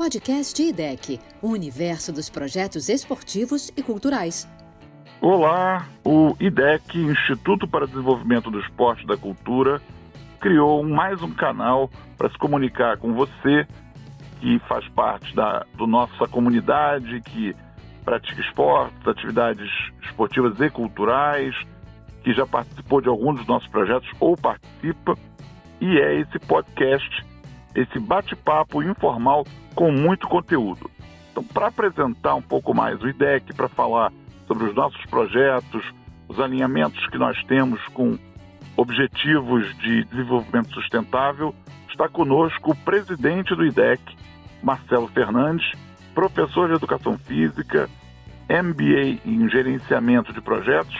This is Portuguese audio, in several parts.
Podcast IDEC, o universo dos projetos esportivos e culturais. Olá, o IDEC, Instituto para Desenvolvimento do Esporte e da Cultura, criou mais um canal para se comunicar com você que faz parte da do nossa comunidade, que pratica esportes, atividades esportivas e culturais, que já participou de alguns dos nossos projetos ou participa, e é esse podcast, esse bate-papo informal com muito conteúdo. Então, para apresentar um pouco mais o IDEC, para falar sobre os nossos projetos, os alinhamentos que nós temos com objetivos de desenvolvimento sustentável, está conosco o presidente do IDEC, Marcelo Fernandes, professor de educação física, MBA em gerenciamento de projetos,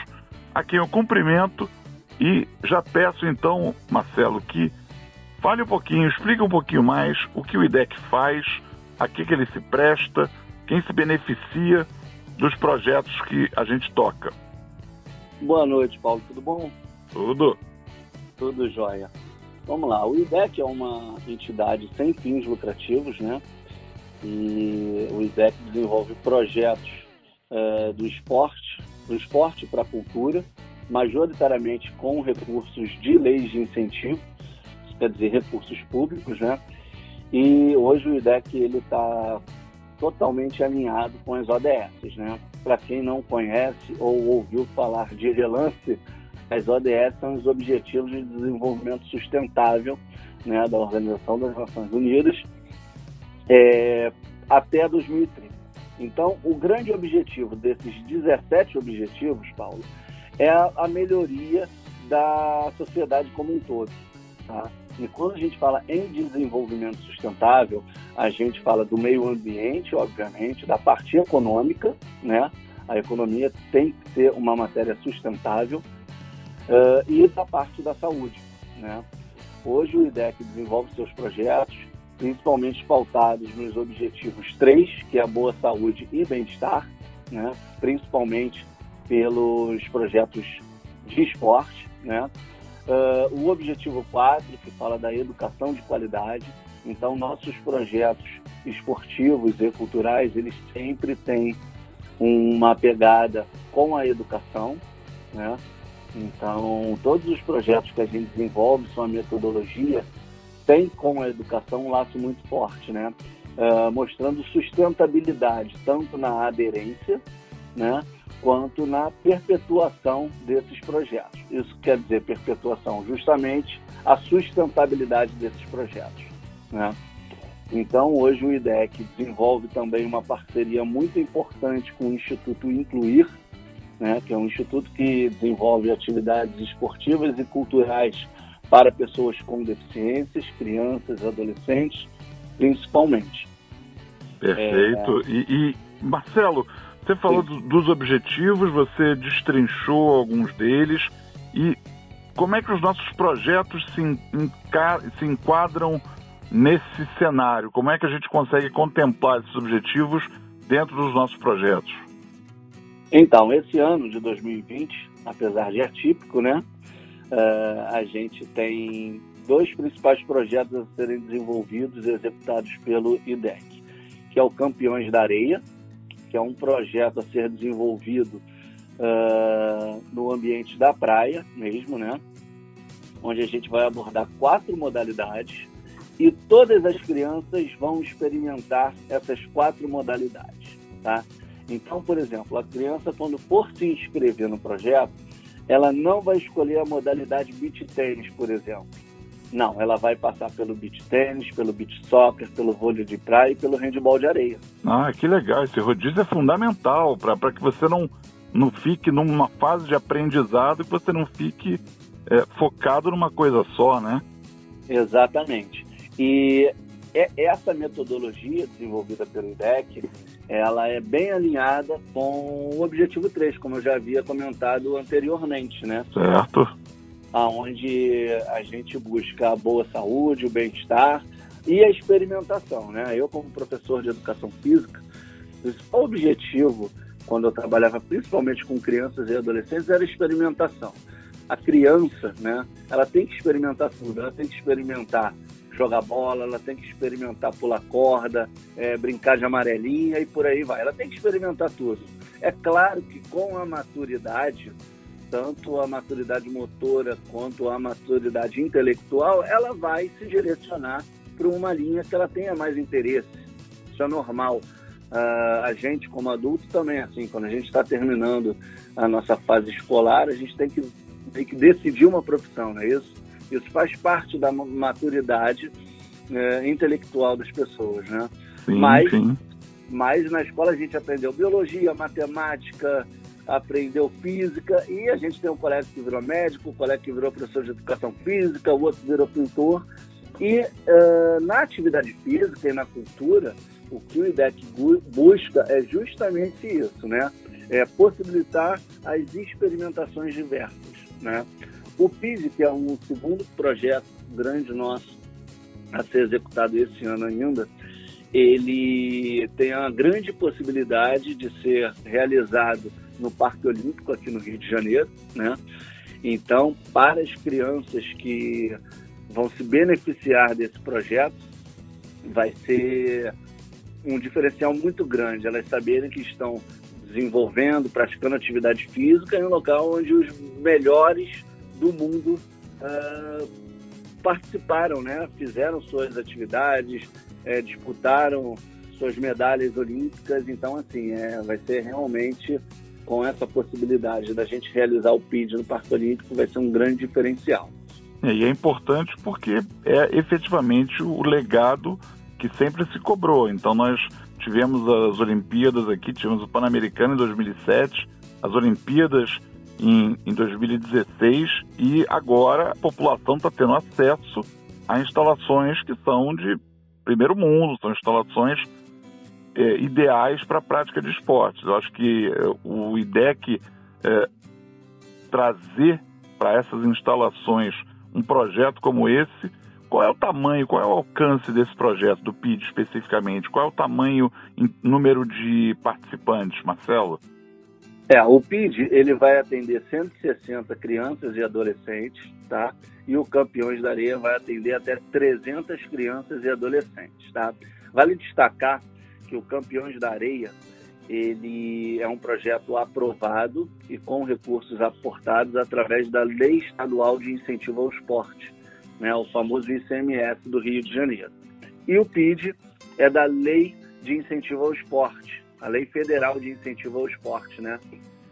a quem eu cumprimento e já peço então, Marcelo, que fale um pouquinho, explique um pouquinho mais o que o IDEC faz, a que, que ele se presta, quem se beneficia dos projetos que a gente toca. Boa noite, Paulo, tudo bom? Tudo. Tudo jóia. Vamos lá, o IDEC é uma entidade sem fins lucrativos, né? E o IDEC desenvolve projetos é, do esporte, do esporte para a cultura, majoritariamente com recursos de leis de incentivo, quer dizer, recursos públicos, né? E hoje o IDEC ele está totalmente alinhado com as ODS, né? Para quem não conhece ou ouviu falar de relance, as ODS são os Objetivos de Desenvolvimento Sustentável, né, da Organização das Nações Unidas, é, até 2030. Então, o grande objetivo desses 17 objetivos, Paulo, é a, melhoria da sociedade como um todo. Tá? E quando a gente fala em desenvolvimento sustentável, a gente fala do meio ambiente, obviamente, da parte econômica, né? A economia tem que ser uma matéria sustentável uh, e da parte da saúde, né? Hoje o IDEC desenvolve seus projetos principalmente pautados nos objetivos 3, que é a boa saúde e bem-estar, né? principalmente pelos projetos de esporte. Né? Uh, o objetivo 4, que fala da educação de qualidade. Então, nossos projetos esportivos e culturais, eles sempre têm uma pegada com a educação, né? Então, todos os projetos que a gente desenvolve são a metodologia tem com a educação um laço muito forte, né? Uh, mostrando sustentabilidade tanto na aderência, né, quanto na perpetuação desses projetos. Isso quer dizer perpetuação, justamente a sustentabilidade desses projetos, né? Então, hoje o IDEC desenvolve também uma parceria muito importante com o Instituto Incluir, né, que é um instituto que desenvolve atividades esportivas e culturais para pessoas com deficiências, crianças, adolescentes, principalmente. Perfeito. É... E, e, Marcelo, você falou do, dos objetivos, você destrinchou alguns deles e como é que os nossos projetos se, se enquadram nesse cenário? Como é que a gente consegue contemplar esses objetivos dentro dos nossos projetos? Então, esse ano de 2020, apesar de atípico, né? Uh, a gente tem dois principais projetos a serem desenvolvidos e executados pelo IDEC, que é o Campeões da Areia, que é um projeto a ser desenvolvido uh, no ambiente da praia mesmo, né? Onde a gente vai abordar quatro modalidades e todas as crianças vão experimentar essas quatro modalidades, tá? Então, por exemplo, a criança quando for se inscrever no projeto, ela não vai escolher a modalidade beach tênis, por exemplo. Não, ela vai passar pelo beach tênis, pelo beach soccer, pelo vôlei de praia e pelo handball de areia. Ah, que legal. Esse rodízio é fundamental para que você não, não fique numa fase de aprendizado, que você não fique é, focado numa coisa só, né? Exatamente. E essa metodologia desenvolvida pelo IDEC, ela é bem alinhada com o objetivo 3, como eu já havia comentado anteriormente, né? Certo. Aonde a gente busca a boa saúde, o bem-estar e a experimentação, né? Eu como professor de educação física, o principal objetivo quando eu trabalhava principalmente com crianças e adolescentes era a experimentação. A criança, né, ela tem que experimentar tudo, ela tem que experimentar jogar bola, ela tem que experimentar pular corda, é, brincar de amarelinha e por aí vai. Ela tem que experimentar tudo. É claro que com a maturidade, tanto a maturidade motora quanto a maturidade intelectual, ela vai se direcionar para uma linha que ela tenha mais interesse. Isso é normal. Uh, a gente, como adulto, também é assim. Quando a gente está terminando a nossa fase escolar, a gente tem que, tem que decidir uma profissão, não é isso? Isso faz parte da maturidade uh, intelectual das pessoas, né? Sim, mas, sim. mas na escola a gente aprendeu biologia, matemática, aprendeu física e a gente tem um colega que virou médico, um colega que virou professor de educação física, o outro virou pintor. E uh, na atividade física e na cultura, o que o IDEC busca é justamente isso, né? É possibilitar as experimentações diversas, né? O PID, que é um segundo projeto grande nosso a ser executado esse ano ainda, ele tem a grande possibilidade de ser realizado no Parque Olímpico aqui no Rio de Janeiro, né? Então, para as crianças que vão se beneficiar desse projeto, vai ser um diferencial muito grande elas saberem que estão desenvolvendo, praticando atividade física em um local onde os melhores do mundo uh, participaram, né? Fizeram suas atividades, é, disputaram suas medalhas olímpicas. Então, assim, é, vai ser realmente com essa possibilidade da gente realizar o PID no Parque Olímpico, vai ser um grande diferencial. É, e é importante porque é efetivamente o legado que sempre se cobrou. Então nós tivemos as Olimpíadas aqui, tivemos o Pan-Americano em 2007, as Olimpíadas em, em 2016 e agora a população está tendo acesso a instalações que são de primeiro mundo, são instalações é, ideais para a prática de esportes. Eu acho que é, o IDEC é, trazer para essas instalações um projeto como esse qual é o tamanho, qual é o alcance desse projeto, do PID especificamente? Qual é o tamanho em número de participantes, Marcelo? É, o PID ele vai atender 160 crianças e adolescentes, tá? E o Campeões da Areia vai atender até 300 crianças e adolescentes, tá? Vale destacar que o Campeões da Areia ele é um projeto aprovado e com recursos aportados através da Lei Estadual de Incentivo ao Esporte, né, o famoso ICMS do Rio de Janeiro. E o PID é da Lei de Incentivo ao Esporte, a Lei Federal de Incentivo ao Esporte, né,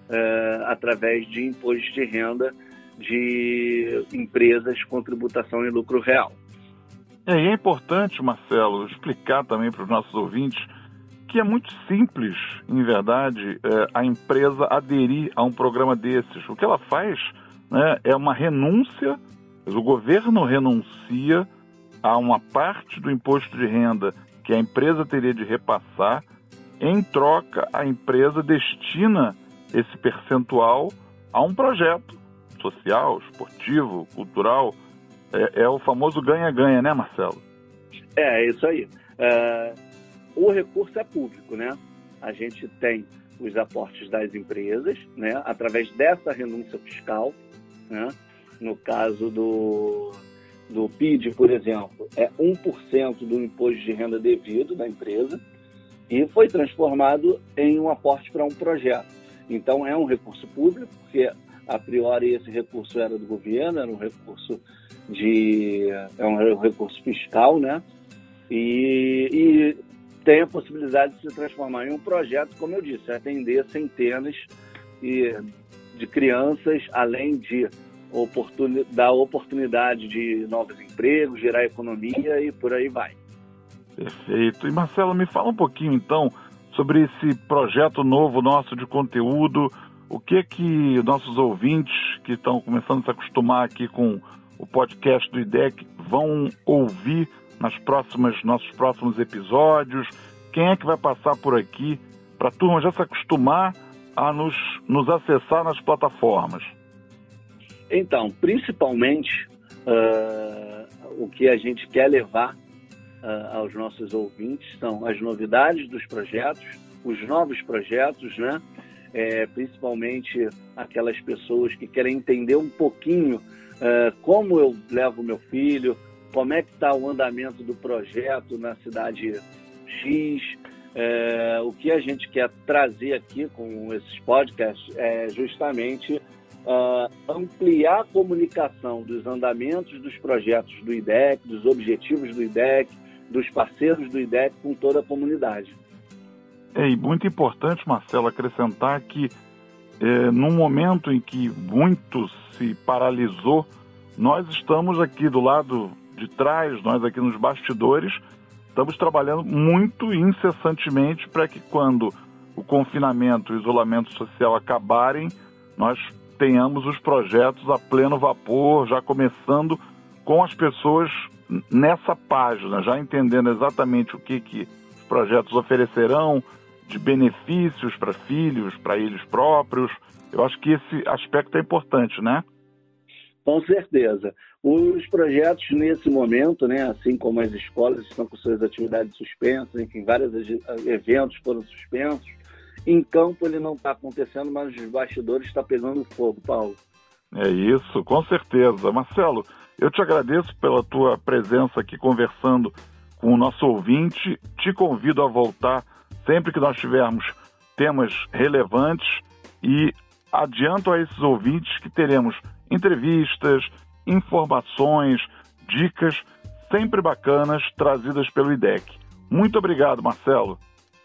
é, através de imposto de renda de empresas com tributação em lucro real. É, importante, Marcelo, explicar também para os nossos ouvintes que é muito simples, em verdade, é, a empresa aderir a um programa desses. O que ela faz né, é uma renúncia o governo renuncia a uma parte do imposto de renda que a empresa teria de repassar, em troca, a empresa destina esse percentual a um projeto social, esportivo, cultural. É, é o famoso ganha-ganha, né, Marcelo? É, é isso aí. É, o recurso é público, né? A gente tem os aportes das empresas, né, através dessa renúncia fiscal, né? No caso do, do PID, por exemplo, é 1% do imposto de renda devido da empresa e foi transformado em um aporte para um projeto. Então, é um recurso público, porque a priori esse recurso era do governo, era um recurso de é um recurso fiscal, né? E, e tem a possibilidade de se transformar em um projeto, como eu disse, atender centenas de crianças, além de oportun... dar oportunidade de novos empregos, gerar economia e por aí vai. Perfeito. E Marcelo, me fala um pouquinho então sobre esse projeto novo nosso de conteúdo. O que que nossos ouvintes que estão começando a se acostumar aqui com o podcast do IDEC vão ouvir nas próximas nossos próximos episódios? Quem é que vai passar por aqui para a turma já se acostumar a nos, nos acessar nas plataformas? Então, principalmente, uh, o que a gente quer levar uh, aos nossos ouvintes são as novidades dos projetos, os novos projetos, né? É, principalmente aquelas pessoas que querem entender um pouquinho uh, como eu levo meu filho, como é que está o andamento do projeto na cidade X. É, o que a gente quer trazer aqui com esses podcasts é justamente uh, ampliar a comunicação dos andamentos dos projetos do IDEC, dos objetivos do IDEC, dos parceiros do IDEC com toda a comunidade. É, e muito importante, Marcelo, acrescentar que é, num momento em que muito se paralisou, nós estamos aqui do lado de trás, nós aqui nos bastidores, estamos trabalhando muito incessantemente para que quando o confinamento, o isolamento social acabarem, nós tenhamos os projetos a pleno vapor, já começando com as pessoas nessa página, já entendendo exatamente o que, que os projetos oferecerão de benefícios para filhos, para eles próprios. Eu acho que esse aspecto é importante, né? Com certeza. Os projetos nesse momento, né, assim como as escolas estão com suas atividades suspensas, enfim, vários eventos foram suspensos. Em campo ele não está acontecendo, mas os bastidores está pegando fogo, Paulo. É isso, com certeza. Marcelo, eu te agradeço pela tua presença aqui conversando com o nosso ouvinte. Te convido a voltar sempre que nós tivermos temas relevantes e adianto a esses ouvintes que teremos entrevistas, informações, dicas sempre bacanas trazidas pelo IDEC. Muito obrigado, Marcelo.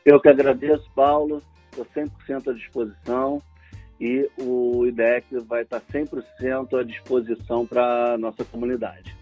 Eu que agradeço, Paulo. Estou 100% à disposição e o IDEC vai estar 100% à disposição para a nossa comunidade.